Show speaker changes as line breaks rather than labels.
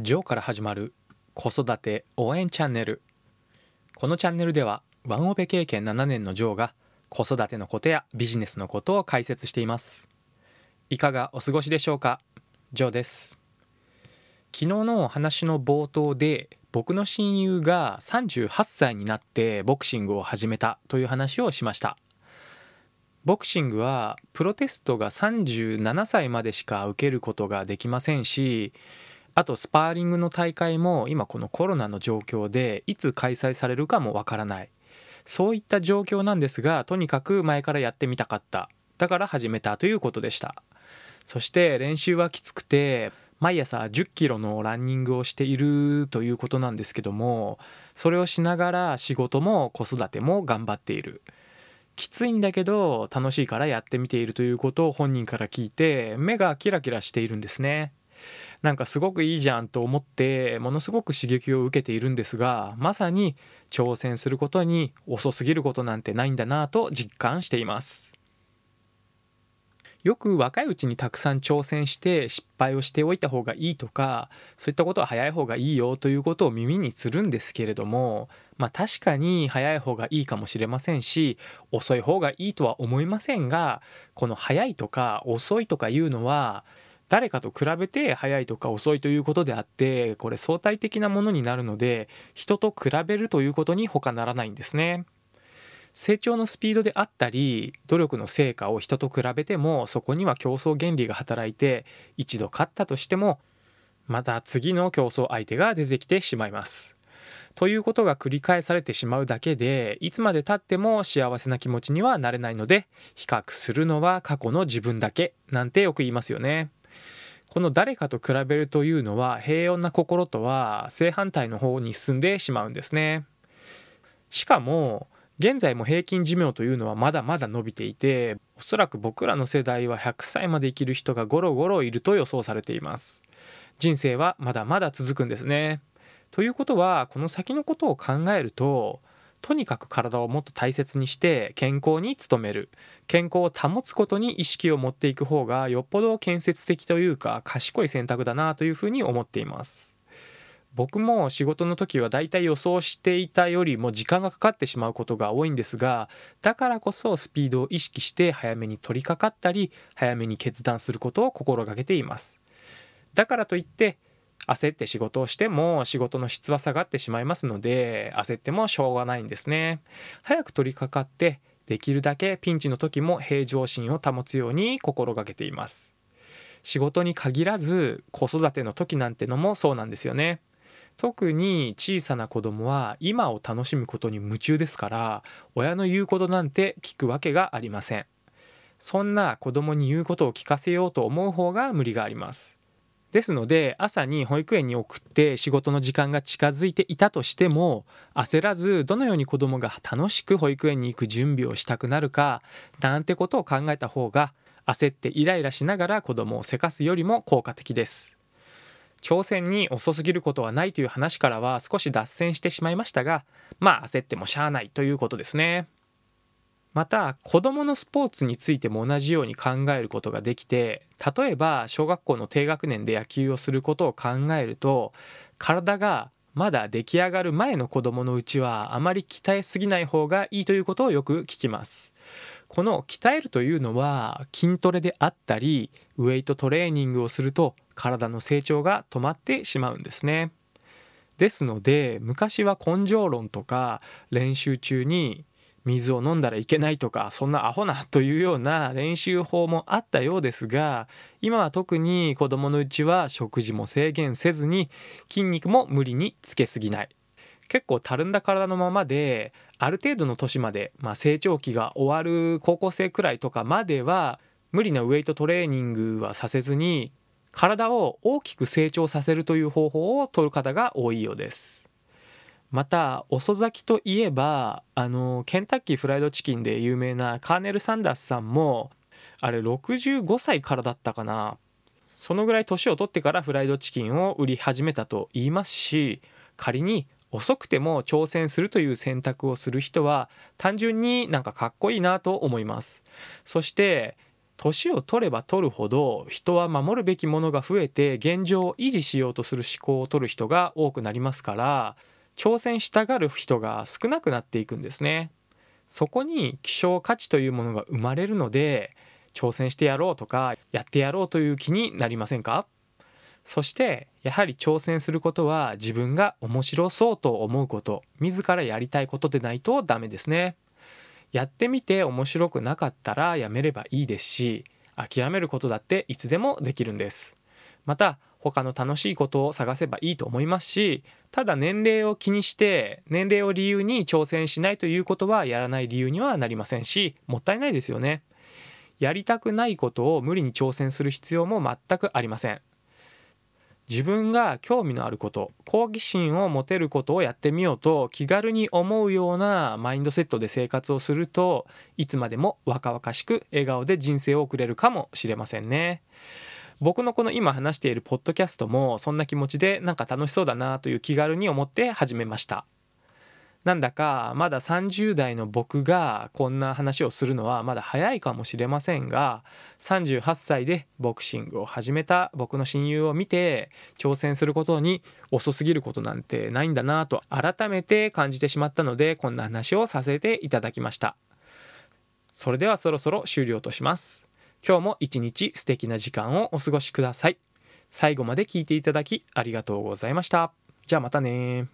ジョーから始まる子育て応援チャンネル。このチャンネルではワンオペ経験7年のジョーが子育てのことやビジネスのことを解説しています。いかがお過ごしでしょうか？ジョーです。昨日のお話の冒頭で僕の親友が38歳になってボクシングを始めたという話をしました。ボクシングはプロテストが37歳までしか受けることができませんしあとスパーリングの大会も今このコロナの状況でいつ開催されるかもわからない。そういった状況なんですがとにかく前からやってみたかった。だから始めたということでした。そして練習はきつくて毎朝1 0キロのランニングをしているということなんですけどもそれをしながら仕事も子育ても頑張っている。きついんだけど楽しいからやってみているということを本人から聞いて目がキラキラしているんですね。なんかすごくいいじゃんと思ってものすごく刺激を受けているんですがまさに挑戦することに遅すぎることなんてないんだなと実感しています。よく若いうちにたくさん挑戦して失敗をしておいた方がいいとかそういったことは早い方がいいよということを耳にするんですけれどもまあ確かに早い方がいいかもしれませんし遅い方がいいとは思いませんがこの早いとか遅いとかいうのは誰かと比べて早いとか遅いということであってこれ相対的なものになるので人と比べるということに他ならないんですね。成長のスピードであったり努力の成果を人と比べてもそこには競争原理が働いて一度勝ったとしてもまた次の競争相手が出てきてしまいます。ということが繰り返されてしまうだけでいつまでたっても幸せな気持ちにはなれないので比較するのは過去の自分だけなんてよく言いますよね。この誰かと比べるというのは平穏な心とは正反対の方に進んでしまうんですね。しかも現在も平均寿命というのはまだまだ伸びていておそらく僕らの世代は100歳まで生きる人がゴロゴロいると予想されています人生はまだまだ続くんですねということはこの先のことを考えるととにかく体をもっと大切にして健康に努める。健康を保つことに意識を持っていく方がよっぽど建設的というか賢い選択だなというふうに思っています。僕も仕事の時はだいたい予想していたよりも時間がかかってしまうことが多いんですがだからこそスピードを意識して早めに取り掛かったり早めに決断することを心がけています。だからといって焦って仕事をしても仕事の質は下がってしまいますので焦ってもしょうがないんですね。早く取り掛かってできるだけピンチの時も平常心を保つように心がけています。仕事に限らず子育ての時なんてのもそうなんですよね。特に小さな子供は今を楽しむことに夢中ですから親の言うことなんて聞くわけがありません。そんな子供に言うことを聞かせようと思う方が無理があります。ですので朝に保育園に送って仕事の時間が近づいていたとしても焦らずどのように子どもが楽しく保育園に行く準備をしたくなるかなんてことを考えた方が焦ってイライラしながら子どもをせかすよりも効果的です。挑戦に遅すぎることはないという話からは少し脱線してしまいましたがまあ焦ってもしゃあないということですね。また子どものスポーツについても同じように考えることができて例えば小学校の低学年で野球をすることを考えると体がまだ出来上がる前の子どものうちはあまり鍛えすぎない方がいいということをよく聞きます。この鍛えるというのは筋トレであったりウェイトトレーニングをすると体の成長が止まってしまうんですね。ですので昔は根性論とか練習中に水を飲んだらいけないとかそんなアホなというような練習法もあったようですが今は特に子供のうちは食事も制限せずに筋肉も無理につけすぎない結構たるんだ体のままである程度の年まで、まあ、成長期が終わる高校生くらいとかまでは無理なウェイトトレーニングはさせずに体を大きく成長させるという方法を取る方が多いようです。また遅咲きといえばあのケンタッキーフライドチキンで有名なカーネル・サンダースさんもあれ65歳からだったかな。そのぐらい年を取ってからフライドチキンを売り始めたと言いますし仮に遅くても挑戦するという選択をする人は単純になんかかっこいいなと思います。そして年を取れば取るほど人は守るべきものが増えて現状を維持しようとする思考を取る人が多くなりますから挑戦したがる人が少なくなっていくんですね。そこに希少価値というものが生まれるので挑戦してやろうとかやってやろうという気になりませんか？そしてやはり挑戦することは自分が面白そうと思うこと自らやりたいことでないとダメですね。やってみて面白くなかったらやめればいいですし諦めることだっていつでもできるんです。また他の楽しいことを探せばいいと思いますしただ年齢を気にして年齢を理由に挑戦しないということはやらない理由にはなりませんしもったいないですよねやりたくないことを無理に挑戦する必要も全くありません自分が興味のあること好奇心を持てることをやってみようと気軽に思うようなマインドセットで生活をするといつまでも若々しく笑顔で人生を送れるかもしれませんね。僕のこの今話しているポッドキャストもそんな気持ちでなんか楽しそうだなという気軽に思って始めました。なんだかまだ30代の僕がこんな話をするのはまだ早いかもしれませんが38歳でボクシングを始めた。僕の親友を見て挑戦することに遅すぎることなんてないんだなと改めて感じてしまったのでこんな話をさせていただきました。それではそろそろ終了とします。今日も一日素敵な時間をお過ごしください。最後まで聞いていただきありがとうございました。じゃあまたね